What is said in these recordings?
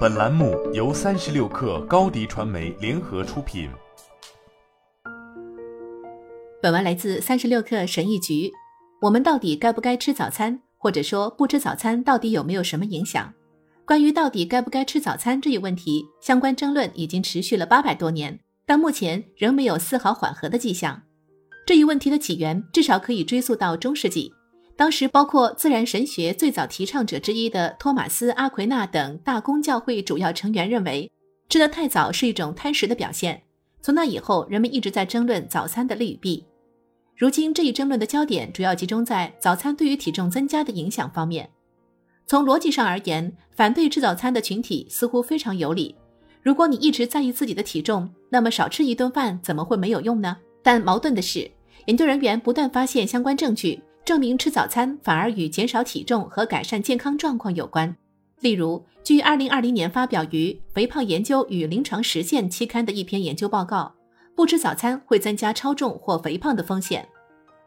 本栏目由三十六氪高低传媒联合出品。本文来自三十六氪神译局。我们到底该不该吃早餐？或者说不吃早餐到底有没有什么影响？关于到底该不该吃早餐这一问题，相关争论已经持续了八百多年，但目前仍没有丝毫缓和的迹象。这一问题的起源至少可以追溯到中世纪。当时，包括自然神学最早提倡者之一的托马斯·阿奎那等大公教会主要成员认为，吃得太早是一种贪食的表现。从那以后，人们一直在争论早餐的利与弊。如今，这一争论的焦点主要集中在早餐对于体重增加的影响方面。从逻辑上而言，反对吃早餐的群体似乎非常有理。如果你一直在意自己的体重，那么少吃一顿饭怎么会没有用呢？但矛盾的是，研究人员不断发现相关证据。证明吃早餐反而与减少体重和改善健康状况有关。例如，据2020年发表于《肥胖研究与临床实践》期刊的一篇研究报告，不吃早餐会增加超重或肥胖的风险。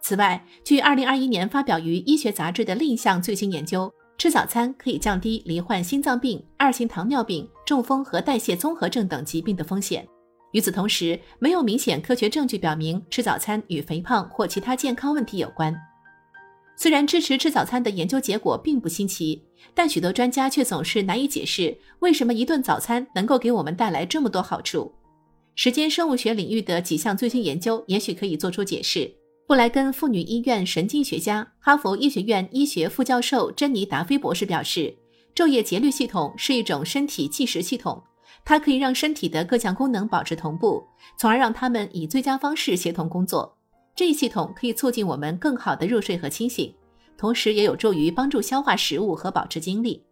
此外，据2021年发表于医学杂志的另一项最新研究，吃早餐可以降低罹患心脏病、二型糖尿病、中风和代谢综合症等疾病的风险。与此同时，没有明显科学证据表明吃早餐与肥胖或其他健康问题有关。虽然支持吃早餐的研究结果并不新奇，但许多专家却总是难以解释为什么一顿早餐能够给我们带来这么多好处。时间生物学领域的几项最新研究也许可以做出解释。布莱根妇女医院神经学家、哈佛医学院医学副教授珍妮·达菲博士表示，昼夜节律系统是一种身体计时系统，它可以让身体的各项功能保持同步，从而让它们以最佳方式协同工作。这一系统可以促进我们更好的入睡和清醒，同时也有助于帮助消化食物和保持精力。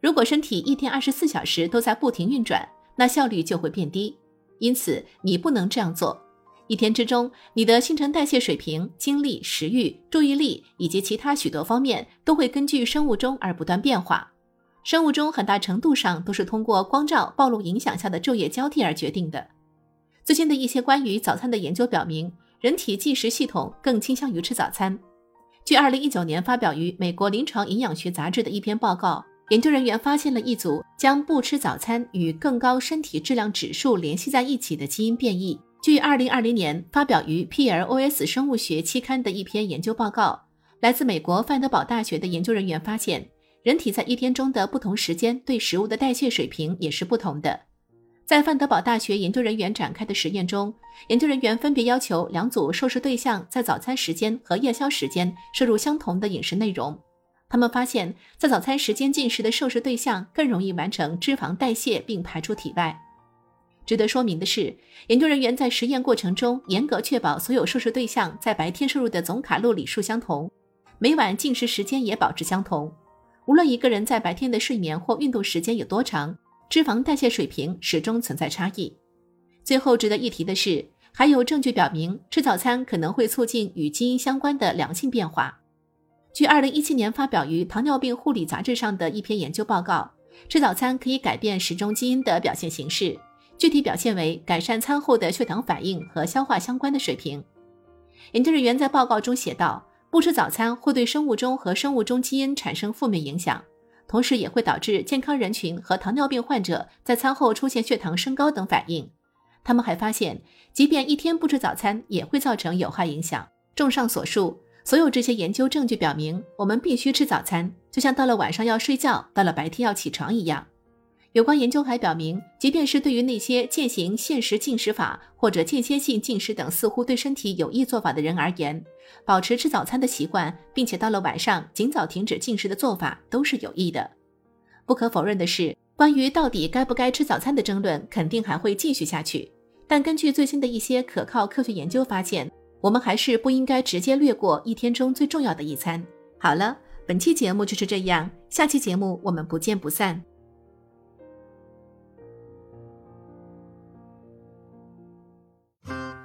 如果身体一天二十四小时都在不停运转，那效率就会变低。因此，你不能这样做。一天之中，你的新陈代谢水平、精力、食欲、注意力以及其他许多方面都会根据生物钟而不断变化。生物钟很大程度上都是通过光照暴露影响下的昼夜交替而决定的。最新的一些关于早餐的研究表明。人体计时系统更倾向于吃早餐。据2019年发表于美国临床营养学杂志的一篇报告，研究人员发现了一组将不吃早餐与更高身体质量指数联系在一起的基因变异。据2020年发表于 PLOS 生物学期刊的一篇研究报告，来自美国范德堡大学的研究人员发现，人体在一天中的不同时间对食物的代谢水平也是不同的。在范德堡大学研究人员展开的实验中，研究人员分别要求两组受试对象在早餐时间和夜宵时间摄入相同的饮食内容。他们发现，在早餐时间进食的受试对象更容易完成脂肪代谢并排出体外。值得说明的是，研究人员在实验过程中严格确保所有受试对象在白天摄入的总卡路里数相同，每晚进食时间也保持相同。无论一个人在白天的睡眠或运动时间有多长。脂肪代谢水平始终存在差异。最后值得一提的是，还有证据表明吃早餐可能会促进与基因相关的良性变化。据2017年发表于《糖尿病护理杂志》上的一篇研究报告，吃早餐可以改变时钟基因的表现形式，具体表现为改善餐后的血糖反应和消化相关的水平。研究人员在报告中写道：“不吃早餐会对生物钟和生物钟基因产生负面影响。”同时也会导致健康人群和糖尿病患者在餐后出现血糖升高等反应。他们还发现，即便一天不吃早餐，也会造成有害影响。综上所述，所有这些研究证据表明，我们必须吃早餐，就像到了晚上要睡觉，到了白天要起床一样。有关研究还表明，即便是对于那些践行限时进食法或者间歇性进食等似乎对身体有益做法的人而言，保持吃早餐的习惯，并且到了晚上尽早停止进食的做法都是有益的。不可否认的是，关于到底该不该吃早餐的争论肯定还会继续下去。但根据最新的一些可靠科学研究发现，我们还是不应该直接略过一天中最重要的一餐。好了，本期节目就是这样，下期节目我们不见不散。